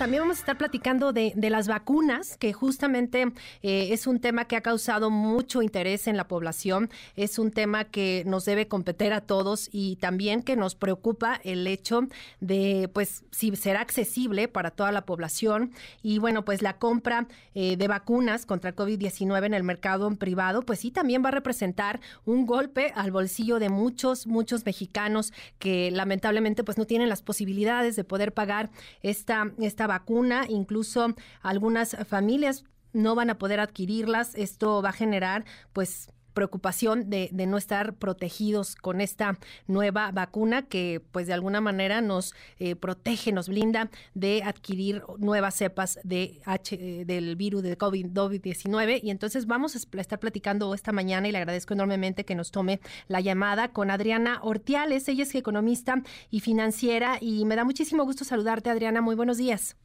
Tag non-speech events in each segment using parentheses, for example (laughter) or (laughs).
También vamos a estar platicando de, las vacunas, que justamente eh, es un tema que ha causado mucho interés en la población, es un tema que nos debe competir a todos y también que nos preocupa el hecho de, pues, si será accesible para toda la población. Y bueno, pues la compra eh, de vacunas contra el COVID-19 en el mercado privado, pues sí, también va a representar un golpe al bolsillo de muchos, muchos mexicanos que lamentablemente pues no tienen las posibilidades de poder pagar esta, esta vacuna, incluso algunas familias no van a poder adquirirlas. Esto va a generar, pues, preocupación de, no estar protegidos con esta nueva vacuna que pues de alguna manera nos eh, protege, nos blinda de adquirir nuevas cepas de H, eh, del virus de COVID-19 y entonces vamos a estar platicando esta mañana y le agradezco enormemente que nos tome la llamada con Adriana Ortiales, ella es economista y financiera y me da muchísimo gusto saludarte Adriana, muy buenos días.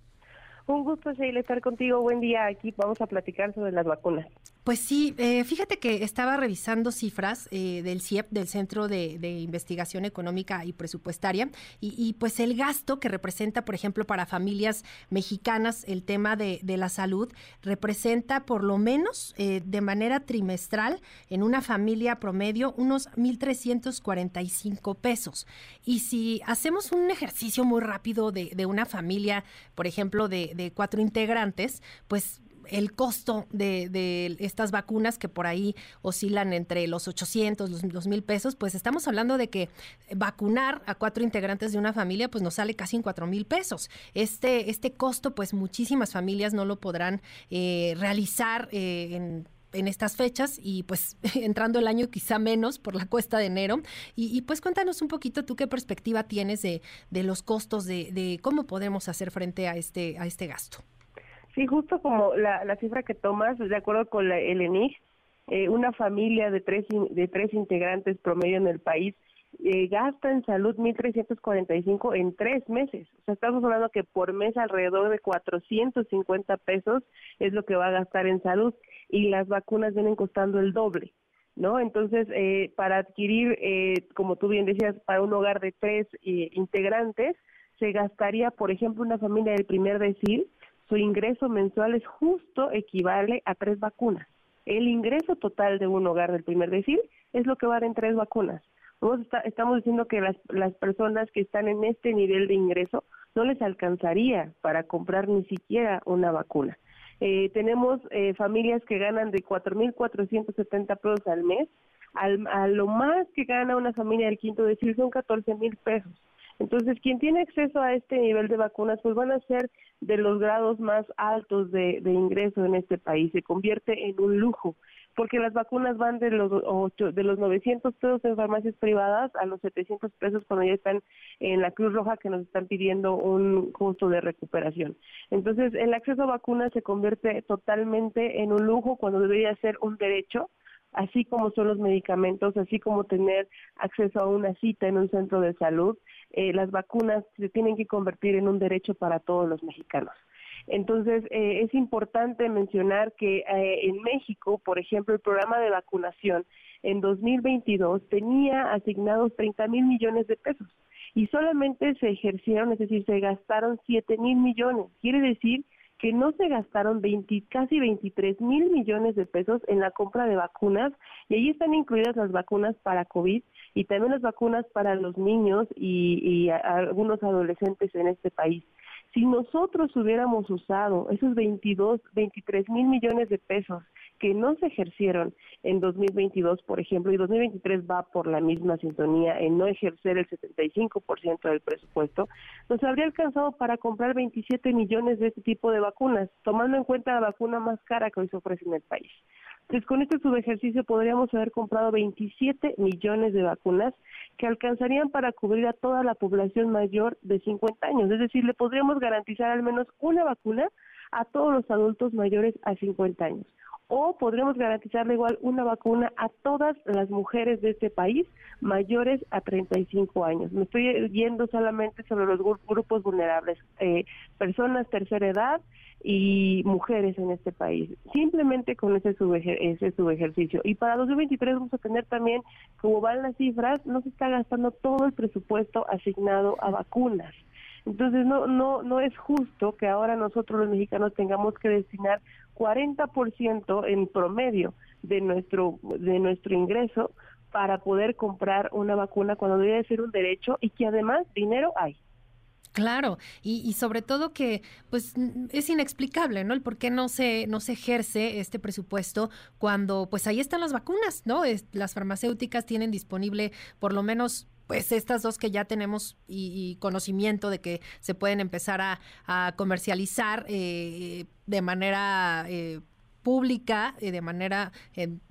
Un gusto, Sheila, estar contigo. Buen día. Aquí vamos a platicar sobre las vacunas. Pues sí, eh, fíjate que estaba revisando cifras eh, del CIEP, del Centro de, Investigación Económica y Presupuestaria, y, pues el gasto que representa, por ejemplo, para familias mexicanas el tema de, la salud, representa por lo menos eh, de manera trimestral en una familia promedio unos 1.345 pesos. Y si hacemos un ejercicio muy rápido de, de una familia, por ejemplo, de, de cuatro integrantes, pues el costo de, estas vacunas que por ahí oscilan entre los 800, los, los mil pesos, pues estamos hablando de que vacunar a cuatro integrantes de una familia pues nos sale casi en cuatro mil pesos. Este, este costo pues muchísimas familias no lo podrán eh, realizar eh, en estas fechas y pues (laughs) entrando el año quizá menos por la cuesta de enero. Y, pues cuéntanos un poquito tú qué perspectiva tienes de, de los costos, de, de, cómo podemos hacer frente a este, a este gasto. Sí, justo como la, la cifra que tomas, de acuerdo con la, el ENIG, eh, una familia de tres, de tres integrantes promedio en el país eh, gasta en salud 1.345 en tres meses. O sea, estamos hablando que por mes alrededor de 450 pesos es lo que va a gastar en salud y las vacunas vienen costando el doble. ¿No? Entonces, eh, para adquirir, eh, como tú bien decías, para un hogar de tres eh, integrantes, se gastaría, por ejemplo, una familia del primer decil, su ingreso mensual es justo equivale a tres vacunas. El ingreso total de un hogar del primer decil es lo que va en tres vacunas. estamos diciendo que las, las personas que están en este nivel de ingreso no les alcanzaría para comprar ni siquiera una vacuna. Eh, tenemos eh, familias que ganan de 4.470 pesos al mes, al, a lo más que gana una familia del quinto decir son 14.000 pesos. Entonces, quien tiene acceso a este nivel de vacunas, pues van a ser de los grados más altos de, de ingreso en este país. Se convierte en un lujo porque las vacunas van de los ocho, de los 900 pesos en farmacias privadas a los 700 pesos cuando ya están en la Cruz Roja que nos están pidiendo un costo de recuperación. Entonces, el acceso a vacunas se convierte totalmente en un lujo cuando debería ser un derecho así como son los medicamentos, así como tener acceso a una cita en un centro de salud, eh, las vacunas se tienen que convertir en un derecho para todos los mexicanos. Entonces, eh, es importante mencionar que eh, en México, por ejemplo, el programa de vacunación en 2022 tenía asignados 30 mil millones de pesos y solamente se ejercieron, es decir, se gastaron 7 mil millones. Quiere decir que no se gastaron 20, casi 23 mil millones de pesos en la compra de vacunas y ahí están incluidas las vacunas para COVID y también las vacunas para los niños y, y algunos adolescentes en este país. Si nosotros hubiéramos usado esos 22, 23 mil millones de pesos que no se ejercieron en 2022, por ejemplo, y 2023 va por la misma sintonía en no ejercer el 75% del presupuesto, nos habría alcanzado para comprar 27 millones de este tipo de vacunas, tomando en cuenta la vacuna más cara que hoy se ofrece en el país. Entonces, con este subejercicio podríamos haber comprado 27 millones de vacunas que alcanzarían para cubrir a toda la población mayor de 50 años. Es decir, le podríamos garantizar al menos una vacuna a todos los adultos mayores a 50 años. O podremos garantizarle igual una vacuna a todas las mujeres de este país mayores a 35 años. Me estoy yendo solamente sobre los grupos vulnerables, eh, personas tercera edad y mujeres en este país. Simplemente con ese, ese subejercicio. Y para 2023 vamos a tener también, como van las cifras, no se está gastando todo el presupuesto asignado a vacunas. Entonces no no no es justo que ahora nosotros los mexicanos tengamos que destinar 40% en promedio de nuestro de nuestro ingreso para poder comprar una vacuna cuando debe ser un derecho y que además dinero hay. Claro, y, sobre todo que pues es inexplicable, ¿no? El por qué no se no se ejerce este presupuesto cuando pues ahí están las vacunas, ¿no? las farmacéuticas tienen disponible por lo menos pues estas dos que ya tenemos y, conocimiento de que se pueden empezar a, comercializar eh, de manera eh, pública, eh, de manera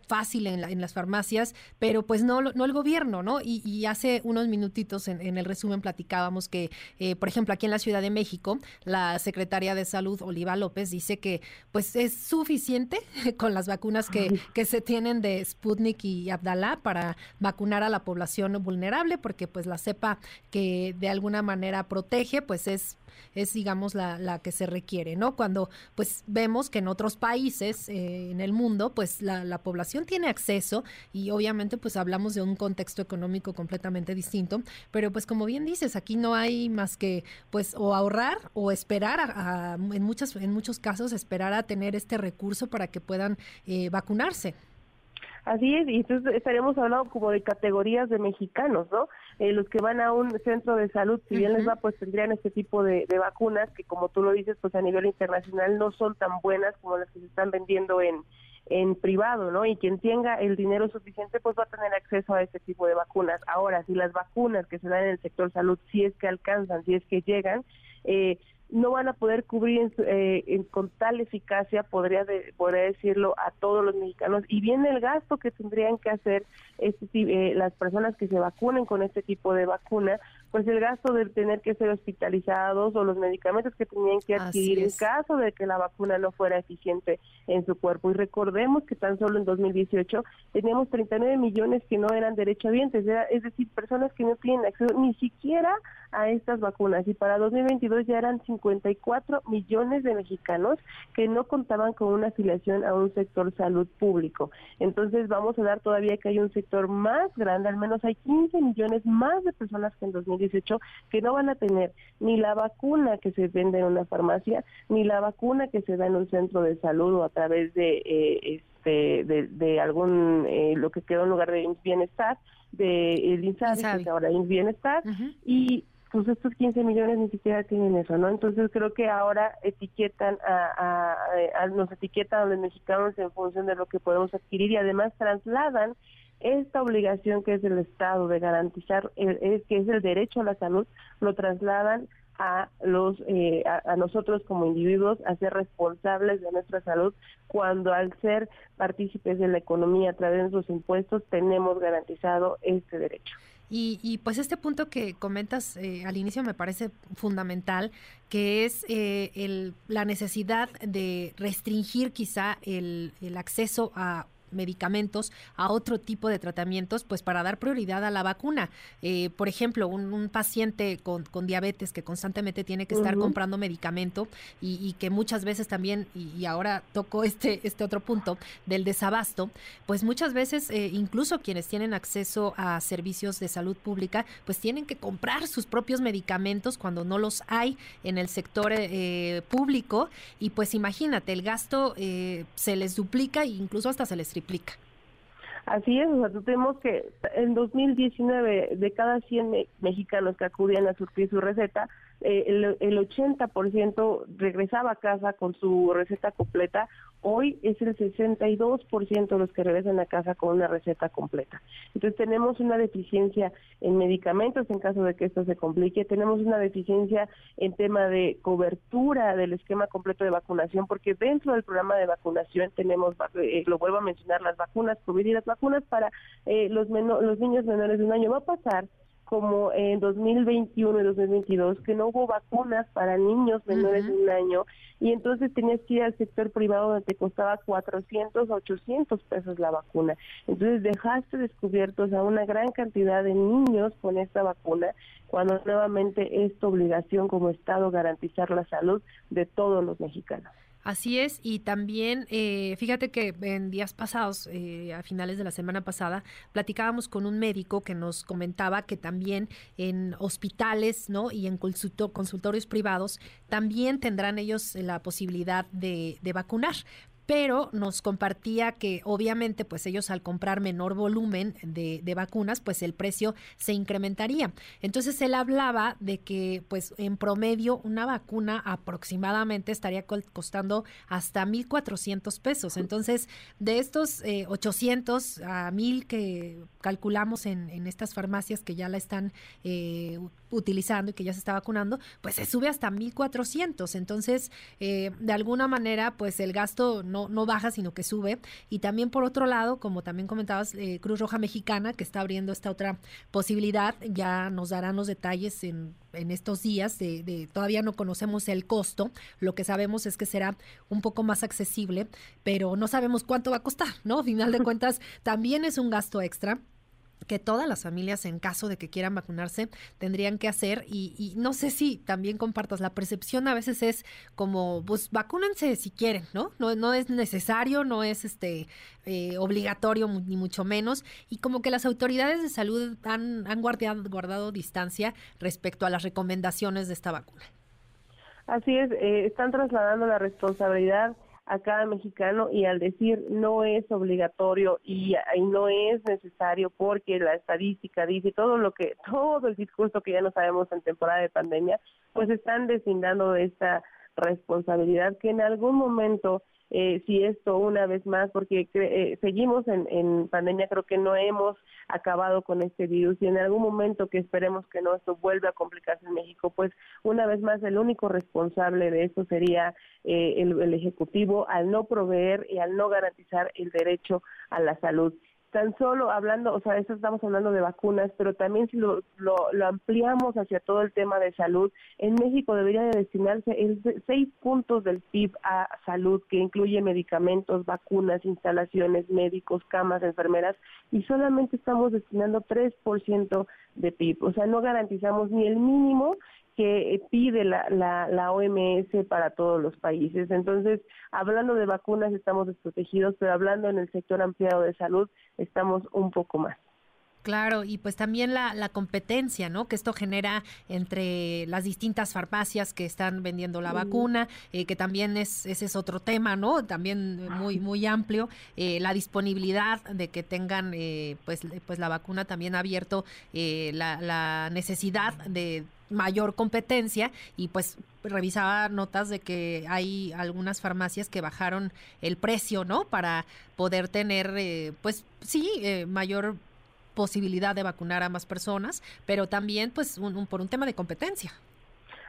fácil en, en, las farmacias, pero pues no, no el gobierno, ¿no? Y, hace unos minutitos en, el resumen platicábamos que, eh, por ejemplo, aquí en la Ciudad de México, la secretaria de Salud, Oliva López, dice que pues es suficiente (laughs) con las vacunas que, que se tienen de Sputnik y Abdalá para vacunar a la población vulnerable, porque pues la cepa que de alguna manera protege, pues es es digamos la, la que se requiere, ¿no? Cuando pues vemos que en otros países eh, en el mundo pues la, la población tiene acceso y obviamente pues hablamos de un contexto económico completamente distinto, pero pues como bien dices, aquí no hay más que pues o ahorrar o esperar a, en muchas en muchos casos esperar a tener este recurso para que puedan eh, vacunarse. Así es, y entonces estaríamos hablando como de categorías de mexicanos, ¿no? Eh, los que van a un centro de salud, si bien les va, pues tendrían este tipo de, de, vacunas que, como tú lo dices, pues a nivel internacional no son tan buenas como las que se están vendiendo en, en privado, ¿no? Y quien tenga el dinero suficiente, pues va a tener acceso a este tipo de vacunas. Ahora, si las vacunas que se dan en el sector salud, si es que alcanzan, si es que llegan, eh, no van a poder cubrir eh, con tal eficacia, podría, podría decirlo, a todos los mexicanos. Y viene el gasto que tendrían que hacer este, eh, las personas que se vacunen con este tipo de vacuna, pues el gasto de tener que ser hospitalizados o los medicamentos que tenían que adquirir en caso de que la vacuna no fuera eficiente en su cuerpo. Y recordemos que tan solo en 2018 teníamos 39 millones que no eran derechohabientes, es decir, personas que no tienen acceso ni siquiera a estas vacunas. Y para 2022 ya eran 54 millones de mexicanos que no contaban con una afiliación a un sector salud público. Entonces vamos a dar todavía que hay un sector más grande, al menos hay 15 millones más de personas que en 2018 que no van a tener ni la vacuna que se vende en una farmacia, ni la vacuna que se da en un centro de salud o a través de eh, este de, algún eh, lo que quedó en lugar de bienestar de el INSABI, que ahora es bienestar y pues estos 15 millones ni siquiera tienen eso, ¿no? Entonces creo que ahora etiquetan a, a, nos etiquetan a los mexicanos en función de lo que podemos adquirir y además trasladan esta obligación que es del Estado de garantizar, que es el derecho a la salud, lo trasladan a los eh, a, nosotros como individuos a ser responsables de nuestra salud cuando al ser partícipes de la economía a través de sus impuestos tenemos garantizado este derecho. Y, y, pues este punto que comentas eh, al inicio me parece fundamental, que es eh, el, la necesidad de restringir quizá el, el acceso a medicamentos a otro tipo de tratamientos, pues para dar prioridad a la vacuna. Eh, por ejemplo, un, paciente con, diabetes que constantemente tiene que estar comprando medicamento y, que muchas veces también, y, ahora toco este, este otro punto del desabasto, pues muchas veces eh, incluso quienes tienen acceso a servicios de salud pública, pues tienen que comprar sus propios medicamentos cuando no los hay en el sector eh, público y pues imagínate, el gasto se les duplica e incluso hasta se les triplica Así es, o sea, tenemos que en 2019 de cada 100 mexicanos que acudían a surtir su receta, eh, el, el 80% regresaba a casa con su receta completa Hoy es el 62% los que regresan a casa con una receta completa. Entonces tenemos una deficiencia en medicamentos en caso de que esto se complique, tenemos una deficiencia en tema de cobertura del esquema completo de vacunación, porque dentro del programa de vacunación tenemos, eh, lo vuelvo a mencionar, las vacunas COVID y las vacunas para eh, los, los niños menores de un año. Va a pasar como en 2021 y 2022 que no hubo vacunas para niños menores de un año y entonces tenías que ir al sector privado donde te costaba 400, 800 pesos la vacuna. Entonces dejaste descubiertos a una gran cantidad de niños con esta vacuna cuando nuevamente es tu obligación como Estado garantizar la salud de todos los mexicanos. Así es, y también eh, fíjate que en días pasados, eh, a finales de la semana pasada, platicábamos con un médico que nos comentaba que también en hospitales ¿no? y en consultorios privados también tendrán ellos la posibilidad de, de vacunar pero nos compartía que obviamente pues ellos al comprar menor volumen de, vacunas pues el precio se incrementaría. Entonces él hablaba de que pues en promedio una vacuna aproximadamente estaría costando hasta 1.400 pesos. Entonces de estos 800 eh, a 1.000 que calculamos en, en, estas farmacias que ya la están eh, utilizando y que ya se está vacunando pues se sube hasta 1.400. Entonces eh, de alguna manera pues el gasto no, no baja, sino que sube. Y también por otro lado, como también comentabas, eh, Cruz Roja Mexicana, que está abriendo esta otra posibilidad, ya nos darán los detalles en, en estos días, de, todavía no conocemos el costo, lo que sabemos es que será un poco más accesible, pero no sabemos cuánto va a costar, ¿no? A final de (laughs) cuentas, también es un gasto extra que todas las familias, en caso de que quieran vacunarse, tendrían que hacer. Y, no sé si también compartas, la percepción a veces es como, pues vacúnense si quieren, ¿no? No, no es necesario, no es este eh, obligatorio, ni mucho menos. Y como que las autoridades de salud han, han guardado, guardado distancia respecto a las recomendaciones de esta vacuna. Así es, eh, están trasladando la responsabilidad a cada mexicano y al decir no es obligatorio y, no es necesario porque la estadística dice todo lo que todo el discurso que ya no sabemos en temporada de pandemia pues están deslindando de esta responsabilidad que en algún momento eh, si esto una vez más, porque eh, seguimos en, pandemia, creo que no hemos acabado con este virus y en algún momento que esperemos que no esto vuelva a complicarse en México, pues una vez más el único responsable de esto sería eh, el Ejecutivo al no proveer y al no garantizar el derecho a la salud tan solo hablando, o sea, estamos hablando de vacunas, pero también si lo, lo, ampliamos hacia todo el tema de salud, en México debería de destinarse el seis puntos del PIB a salud, que incluye medicamentos, vacunas, instalaciones, médicos, camas, enfermeras, y solamente estamos destinando 3% de PIB, o sea, no garantizamos ni el mínimo que pide la, la, la, OMS para todos los países. Entonces, hablando de vacunas estamos desprotegidos, pero hablando en el sector ampliado de salud estamos un poco más. Claro, y pues también la, la, competencia, ¿no? Que esto genera entre las distintas farmacias que están vendiendo la vacuna, eh, que también es ese es otro tema, ¿no? También muy muy amplio. Eh, la disponibilidad de que tengan, eh, pues pues la vacuna también ha abierto la, la necesidad de mayor competencia y pues revisaba notas de que hay algunas farmacias que bajaron el precio, ¿no? Para poder tener, pues sí, mayor posibilidad de vacunar a más personas, pero también pues un, por un tema de competencia.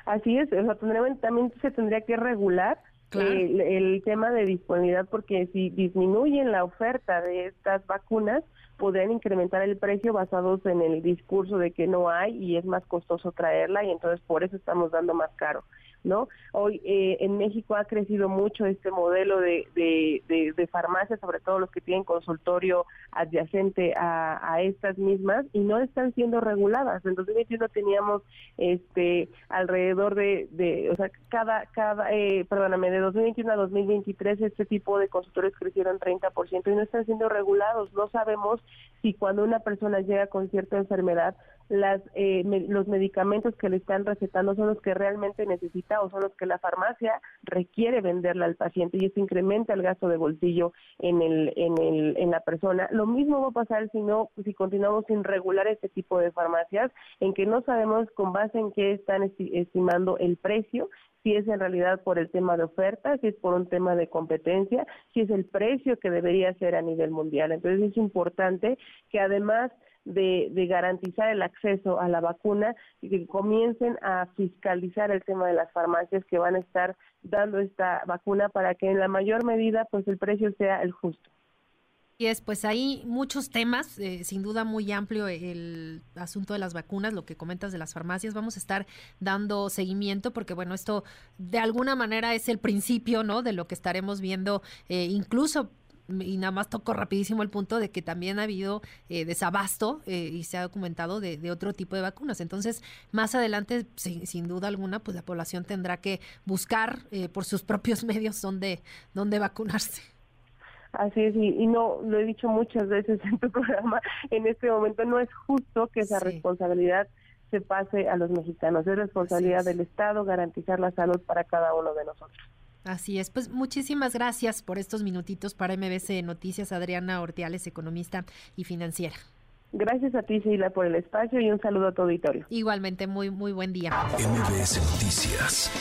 Así es, o sea, también se tendría que regular el, el, tema de disponibilidad porque si disminuyen la oferta de estas vacunas, podrían incrementar el precio basados en el discurso de que no hay y es más costoso traerla y entonces por eso estamos dando más caro. ¿No? Hoy eh, en México ha crecido mucho este modelo de, de, de, farmacias, sobre todo los que tienen consultorio adyacente a, estas mismas y no están siendo reguladas. En 2021 teníamos este alrededor de, de o sea, cada, cada eh, perdóname, de 2021 a 2023 este tipo de consultorios crecieron 30% y no están siendo regulados. No sabemos si cuando una persona llega con cierta enfermedad las, eh, los medicamentos que le están recetando son los que realmente necesita o son los que la farmacia requiere venderle al paciente y eso incrementa el gasto de bolsillo en, el, en, el, en la persona. Lo mismo va a pasar si no, si continuamos sin regular este tipo de farmacias, en que no sabemos con base en qué están estimando el precio si es en realidad por el tema de oferta, si es por un tema de competencia, si es el precio que debería ser a nivel mundial. Entonces es importante que además de, garantizar el acceso a la vacuna y que comiencen a fiscalizar el tema de las farmacias que van a estar dando esta vacuna para que en la mayor medida pues el precio sea el justo. Y es, pues hay muchos temas, eh, sin duda muy amplio el asunto de las vacunas, lo que comentas de las farmacias. Vamos a estar dando seguimiento porque, bueno, esto de alguna manera es el principio, ¿no? De lo que estaremos viendo, eh, incluso y nada más toco rapidísimo el punto de que también ha habido eh, desabasto eh, y se ha documentado de, de, otro tipo de vacunas. Entonces, más adelante, sin, sin, duda alguna, pues la población tendrá que buscar eh, por sus propios (laughs) medios dónde, dónde vacunarse. Así es, y, y, no, lo he dicho muchas veces en tu (laughs) programa, en este momento no es justo que esa sí. responsabilidad se pase a los mexicanos, es responsabilidad del Estado garantizar la salud para cada uno de nosotros. Así es, pues muchísimas gracias por estos minutitos para MBC Noticias, Adriana Ortiales, economista y financiera. Gracias a ti, Sheila, por el espacio y un saludo a tu auditorio. Igualmente, muy, muy buen día. MBS Noticias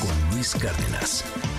con Luis Cárdenas.